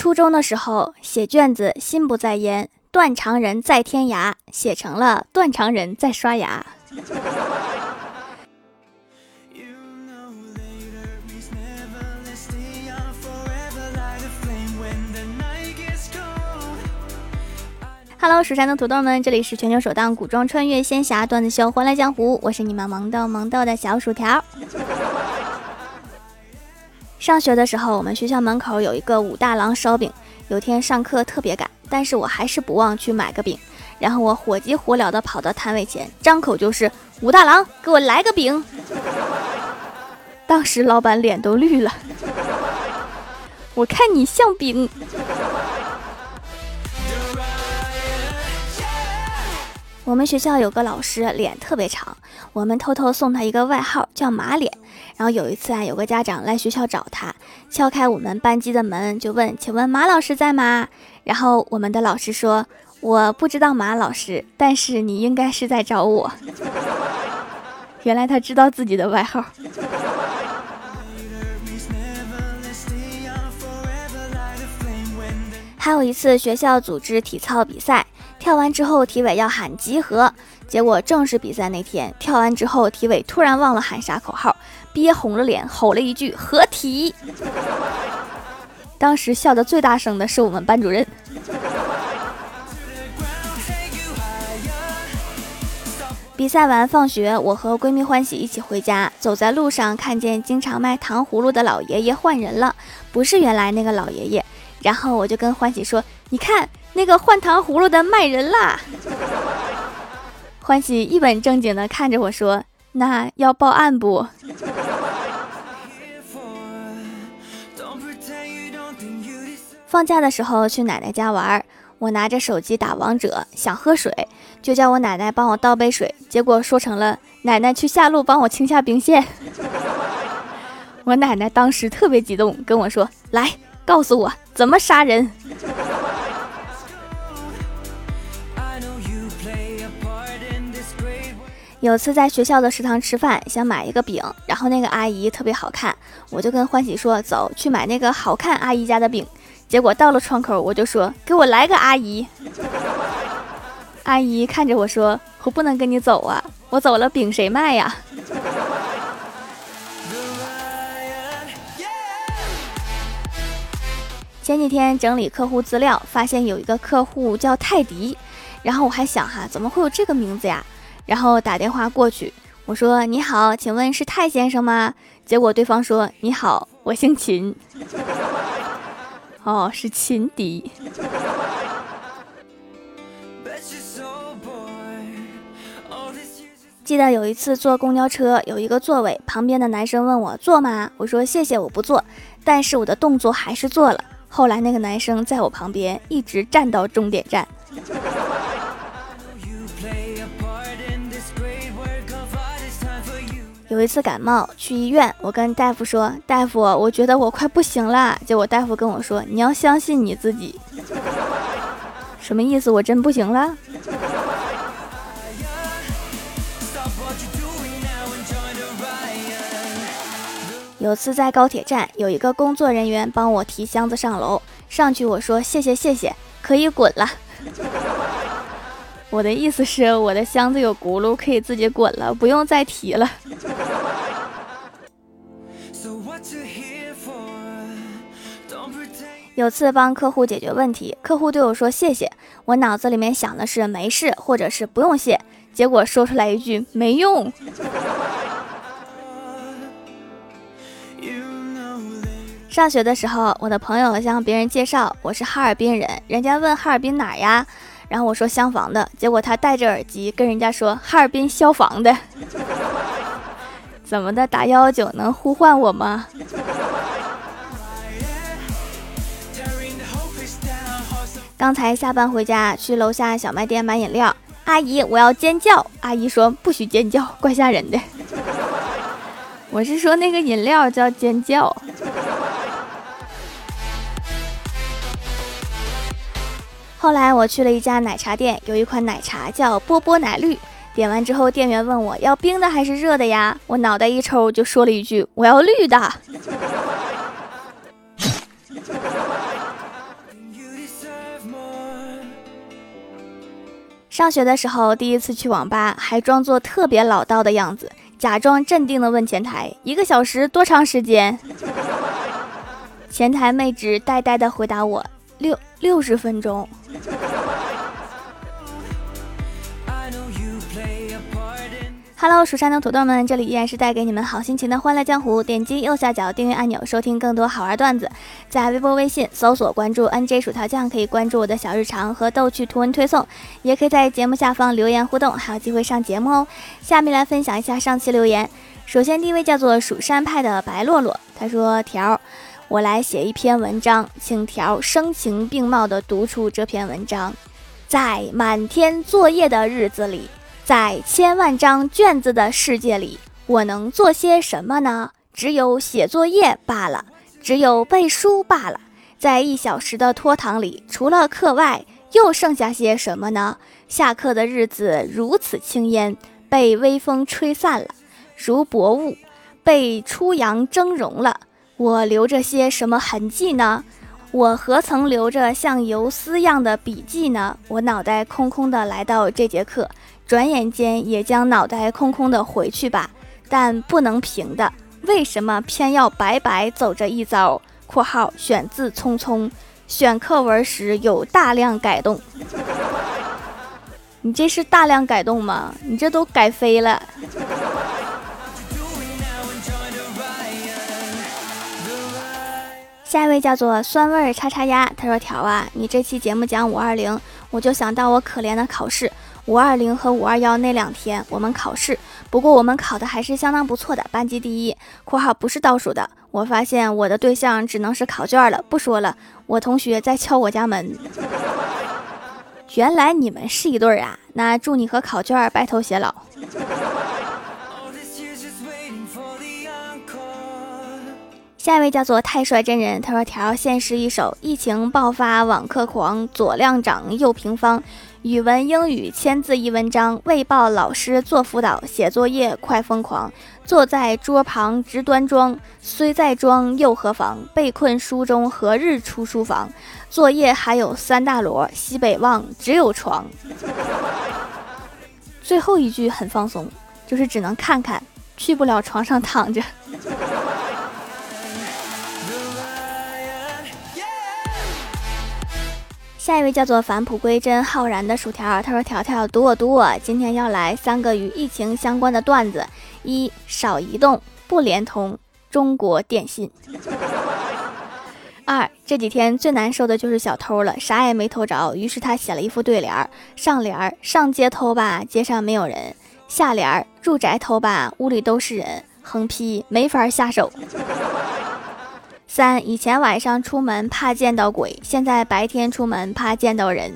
初中的时候写卷子，心不在焉，断肠人在天涯，写成了断肠人在刷牙。Hello，蜀山的土豆们，这里是全球首档古装穿越仙侠段子秀《欢乐江湖》，我是你们萌豆萌豆的小薯条。上学的时候，我们学校门口有一个武大郎烧饼。有天上课特别赶，但是我还是不忘去买个饼。然后我火急火燎地跑到摊位前，张口就是“武大郎，给我来个饼”。当时老板脸都绿了，我看你像饼。我们学校有个老师脸特别长，我们偷偷送他一个外号叫马脸。然后有一次啊，有个家长来学校找他，敲开我们班级的门就问：“请问马老师在吗？”然后我们的老师说：“我不知道马老师，但是你应该是在找我。”原来他知道自己的外号。还有一次学校组织体操比赛。跳完之后，体委要喊集合。结果正式比赛那天，跳完之后，体委突然忘了喊啥口号，憋红了脸，吼了一句“合体”。当时笑得最大声的是我们班主任。比赛完放学，我和闺蜜欢喜一起回家，走在路上，看见经常卖糖葫芦的老爷爷换人了，不是原来那个老爷爷。然后我就跟欢喜说：“你看。”那个换糖葫芦的卖人啦！欢喜一本正经的看着我说：“那要报案不？”放假的时候去奶奶家玩，我拿着手机打王者，想喝水，就叫我奶奶帮我倒杯水，结果说成了奶奶去下路帮我清下兵线。我奶奶当时特别激动，跟我说：“来，告诉我怎么杀人。”有次在学校的食堂吃饭，想买一个饼，然后那个阿姨特别好看，我就跟欢喜说：“走去买那个好看阿姨家的饼。”结果到了窗口，我就说：“给我来个阿姨。”阿姨看着我说：“我不能跟你走啊，我走了饼谁卖呀？” 前几天整理客户资料，发现有一个客户叫泰迪，然后我还想哈，怎么会有这个名字呀？然后打电话过去，我说：“你好，请问是泰先生吗？”结果对方说：“你好，我姓秦。”哦，是秦迪。记得有一次坐公交车，有一个座位旁边的男生问我坐吗？我说谢谢，我不坐。但是我的动作还是做了。后来那个男生在我旁边一直站到终点站。有一次感冒去医院，我跟大夫说：“大夫，我觉得我快不行了。”结果大夫跟我说：“你要相信你自己。”什么意思？我真不行了？有次在高铁站，有一个工作人员帮我提箱子上楼，上去我说：“谢谢谢谢，可以滚了。”我的意思是，我的箱子有轱辘，可以自己滚了，不用再提了。有次帮客户解决问题，客户对我说谢谢，我脑子里面想的是没事，或者是不用谢，结果说出来一句没用。上学的时候，我的朋友向别人介绍我是哈尔滨人，人家问哈尔滨哪呀？然后我说厢房的，结果他戴着耳机跟人家说哈尔滨消防的，怎么的？打幺幺九能呼唤我吗？刚才下班回家，去楼下小卖店买饮料，阿姨我要尖叫，阿姨说不许尖叫，怪吓人的。我是说那个饮料叫尖叫。后来我去了一家奶茶店，有一款奶茶叫波波奶绿，点完之后店员问我要冰的还是热的呀，我脑袋一抽就说了一句，我要绿的。上学的时候第一次去网吧，还装作特别老道的样子，假装镇定的问前台一个小时多长时间。前台妹纸呆呆的回答我。六六十分钟。” Hello，蜀山的土豆们，这里依然是带给你们好心情的欢乐江湖。点击右下角订阅按钮，收听更多好玩段子。在微博、微信搜索关注 NJ 薯条酱，可以关注我的小日常和逗趣图文推送，也可以在节目下方留言互动，还有机会上节目哦。下面来分享一下上期留言。首先第一位叫做蜀山派的白洛洛，他说：“条，我来写一篇文章，请条声情并茂地读出这篇文章。在满天作业的日子里。”在千万张卷子的世界里，我能做些什么呢？只有写作业罢了，只有背书罢了。在一小时的拖堂里，除了课外，又剩下些什么呢？下课的日子如此轻烟，被微风吹散了，如薄雾，被初阳蒸融了。我留着些什么痕迹呢？我何曾留着像游丝样的笔记呢？我脑袋空空的来到这节课。转眼间也将脑袋空空的回去吧，但不能平的。为什么偏要白白走这一遭？（括号选自匆匆）选课文时有大量改动。你这是大量改动吗？你这都改飞了。下一位叫做酸味叉叉鸭，他说：“条啊，你这期节目讲五二零，我就想到我可怜的考试。”五二零和五二幺那两天，我们考试，不过我们考的还是相当不错的，班级第一（括号不是倒数的）。我发现我的对象只能是考卷了，不说了。我同学在敲我家门，原来你们是一对儿啊！那祝你和考卷白头偕老。下一位叫做太帅真人，他说：“条现诗一首，疫情爆发，网课狂，左量长，右平方。”语文、英语千字一文章，为报老师做辅导，写作业快疯狂。坐在桌旁直端庄，虽在庄又何妨？被困书中何日出书房？作业还有三大摞，西北望只有床。最后一句很放松，就是只能看看，去不了床上躺着。下一位叫做返璞归真、浩然的薯条，他说：“条条读我读我，今天要来三个与疫情相关的段子：一、少移动，不联通，中国电信；二、这几天最难受的就是小偷了，啥也没偷着，于是他写了一副对联：上联上街偷吧，街上没有人；下联入宅偷吧，屋里都是人；横批没法下手。”三以前晚上出门怕见到鬼，现在白天出门怕见到人，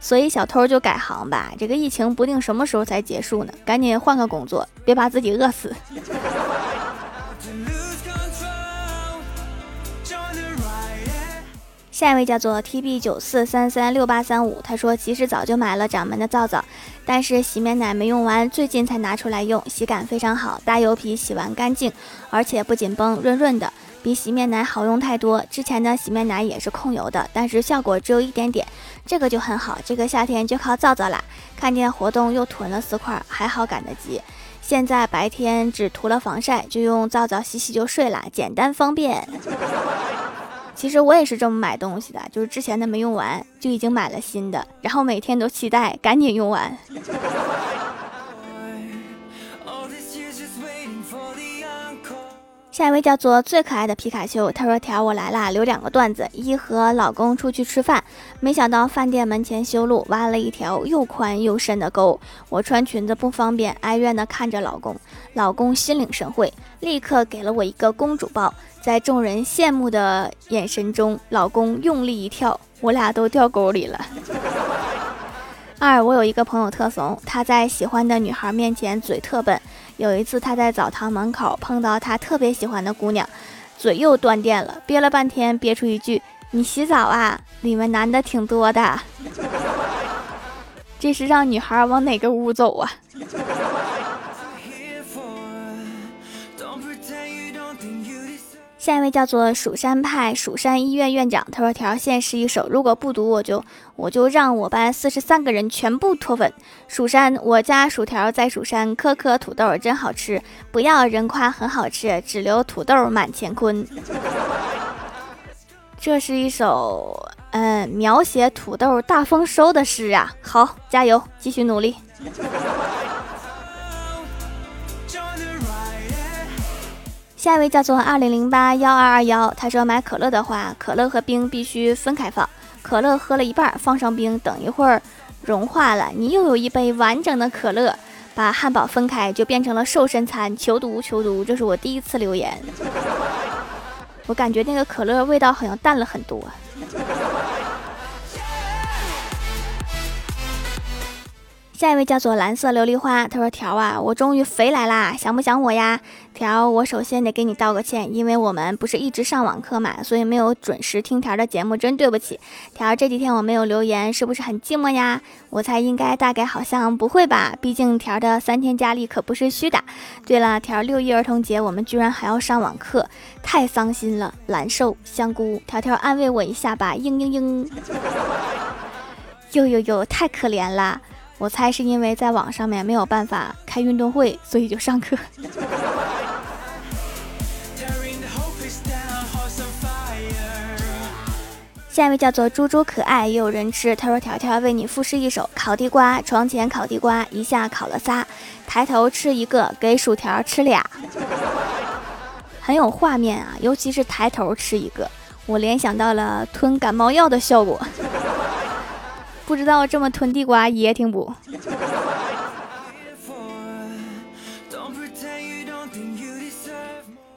所以小偷就改行吧。这个疫情不定什么时候才结束呢，赶紧换个工作，别把自己饿死。下一位叫做 T B 九四三三六八三五，他说其实早就买了掌门的皂皂，但是洗面奶没用完，最近才拿出来用，洗感非常好，大油皮洗完干净，而且不紧绷，润润的，比洗面奶好用太多。之前的洗面奶也是控油的，但是效果只有一点点，这个就很好，这个夏天就靠皂皂啦。看见活动又囤了四块，还好赶得及。现在白天只涂了防晒，就用皂皂洗洗就睡啦，简单方便。其实我也是这么买东西的，就是之前的没用完，就已经买了新的，然后每天都期待赶紧用完。下一位叫做最可爱的皮卡丘，他说：“条我来啦，留两个段子。一和老公出去吃饭，没想到饭店门前修路，挖了一条又宽又深的沟，我穿裙子不方便，哀怨的看着老公。老公心领神会，立刻给了我一个公主抱。在众人羡慕的眼神中，老公用力一跳，我俩都掉沟里了。”二，我有一个朋友特怂，他在喜欢的女孩面前嘴特笨。有一次，他在澡堂门口碰到他特别喜欢的姑娘，嘴又断电了，憋了半天，憋出一句：“你洗澡啊？里面男的挺多的。”这是让女孩往哪个屋走啊？下一位叫做蜀山派蜀山医院院长，他说：“条线是一首，如果不读，我就我就让我班四十三个人全部脱粉。蜀山，我家薯条在蜀山，颗颗土豆真好吃，不要人夸很好吃，只留土豆满乾坤。”这是一首嗯描写土豆大丰收的诗啊！好，加油，继续努力。下一位叫做二零零八幺二二幺，他说买可乐的话，可乐和冰必须分开放，可乐喝了一半放上冰，等一会儿融化了，你又有一杯完整的可乐。把汉堡分开就变成了瘦身餐，求读求读，这是我第一次留言，我感觉那个可乐味道好像淡了很多。下一位叫做蓝色琉璃花，他说：“条啊，我终于肥来啦，想不想我呀？条，我首先得给你道个歉，因为我们不是一直上网课嘛，所以没有准时听条的节目，真对不起。条，这几天我没有留言，是不是很寂寞呀？我猜应该大概好像不会吧，毕竟条的三天佳丽可不是虚的。对了，条六一儿童节我们居然还要上网课，太伤心了。蓝瘦香菇，条条安慰我一下吧，嘤嘤嘤。呦呦呦，太可怜了。”我猜是因为在网上面没有办法开运动会，所以就上课。下一位叫做猪猪可爱，也有人吃。他说：“条条为你赋诗一首：烤地瓜，床前烤地瓜，一下烤了仨，抬头吃一个，给薯条吃俩，很有画面啊！尤其是抬头吃一个，我联想到了吞感冒药的效果。”不知道这么吞地瓜噎挺不？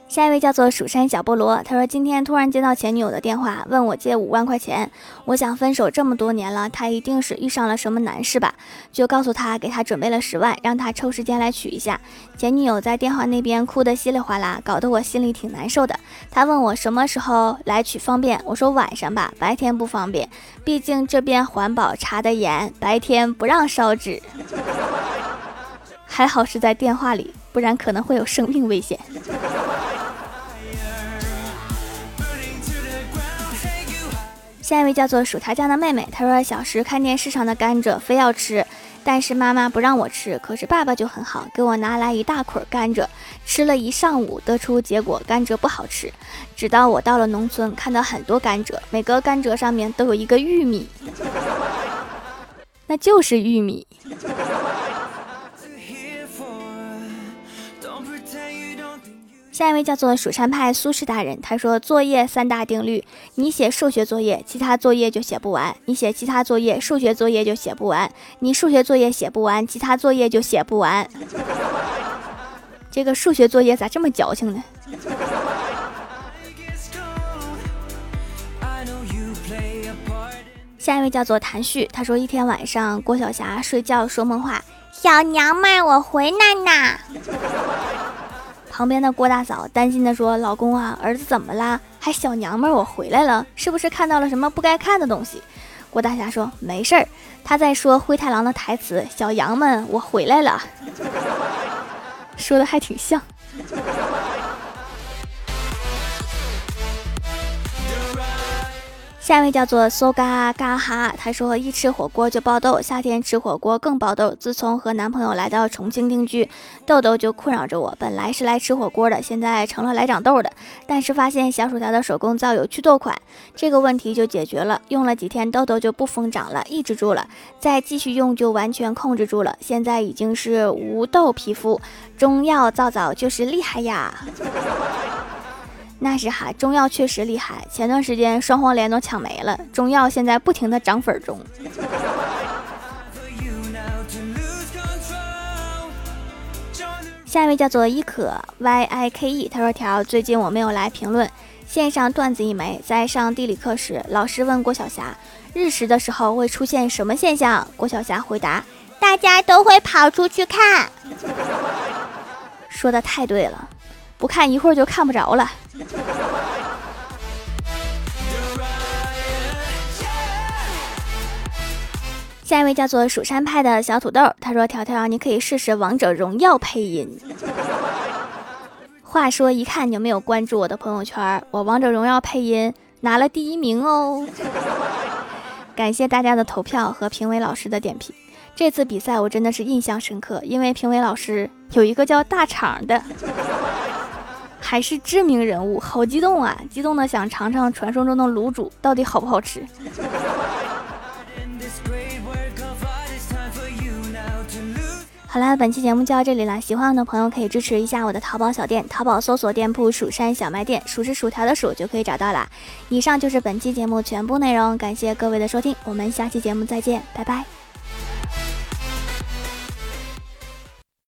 下一位叫做蜀山小菠萝，他说今天突然接到前女友的电话，问我借五万块钱。我想分手这么多年了，他一定是遇上了什么难事吧？就告诉他给他准备了十万，让他抽时间来取一下。前女友在电话那边哭得稀里哗啦，搞得我心里挺难受的。他问我什么时候来取方便，我说晚上吧，白天不方便，毕竟这边环保查得严，白天不让烧纸。还好是在电话里，不然可能会有生命危险。下一位叫做薯条酱的妹妹，她说小时看电视上的甘蔗非要吃，但是妈妈不让我吃，可是爸爸就很好，给我拿来一大捆甘蔗，吃了一上午，得出结果甘蔗不好吃。直到我到了农村，看到很多甘蔗，每个甘蔗上面都有一个玉米，那就是玉米。下一位叫做蜀山派苏轼大人，他说作业三大定律：你写数学作业，其他作业就写不完；你写其他作业，数学作业就写不完；你数学作业写不完，其他作业就写不完。这个数学作业咋这么矫情呢？下一位叫做谭旭，他说一天晚上郭晓霞睡觉说梦话：“小娘们，我回来啦。”旁边的郭大嫂担心的说：“老公啊，儿子怎么啦？还小娘们，我回来了，是不是看到了什么不该看的东西？”郭大侠说：“没事儿，他在说灰太狼的台词，小羊们，我回来了。”说的还挺像。下一位叫做搜嘎嘎哈，他说一吃火锅就爆痘，夏天吃火锅更爆痘。自从和男朋友来到重庆定居，痘痘就困扰着我。本来是来吃火锅的，现在成了来长痘的。但是发现小薯条的手工皂有祛痘款，这个问题就解决了。用了几天，痘痘就不疯长了，抑制住了。再继续用就完全控制住了，现在已经是无痘皮肤。中药皂皂就是厉害呀！那是哈，中药确实厉害。前段时间双黄连都抢没了，中药现在不停的涨粉中。下一位叫做伊可 Y I K E，他说：“条最近我没有来评论，线上段子一枚。在上地理课时，老师问郭晓霞，日食的时候会出现什么现象？郭晓霞回答：大家都会跑出去看。说的太对了。”不看一会儿就看不着了。下一位叫做蜀山派的小土豆，他说：“条条，你可以试试王者荣耀配音。”话说，一看你有没有关注我的朋友圈，我王者荣耀配音拿了第一名哦！感谢大家的投票和评委老师的点评。这次比赛我真的是印象深刻，因为评委老师有一个叫大厂的，还是知名人物，好激动啊！激动的想尝尝传说中的卤煮到底好不好吃。好啦，本期节目就到这里了。喜欢我的朋友可以支持一下我的淘宝小店，淘宝搜索店铺“蜀山小卖店”，数是薯条的数就可以找到啦。以上就是本期节目全部内容，感谢各位的收听，我们下期节目再见，拜拜。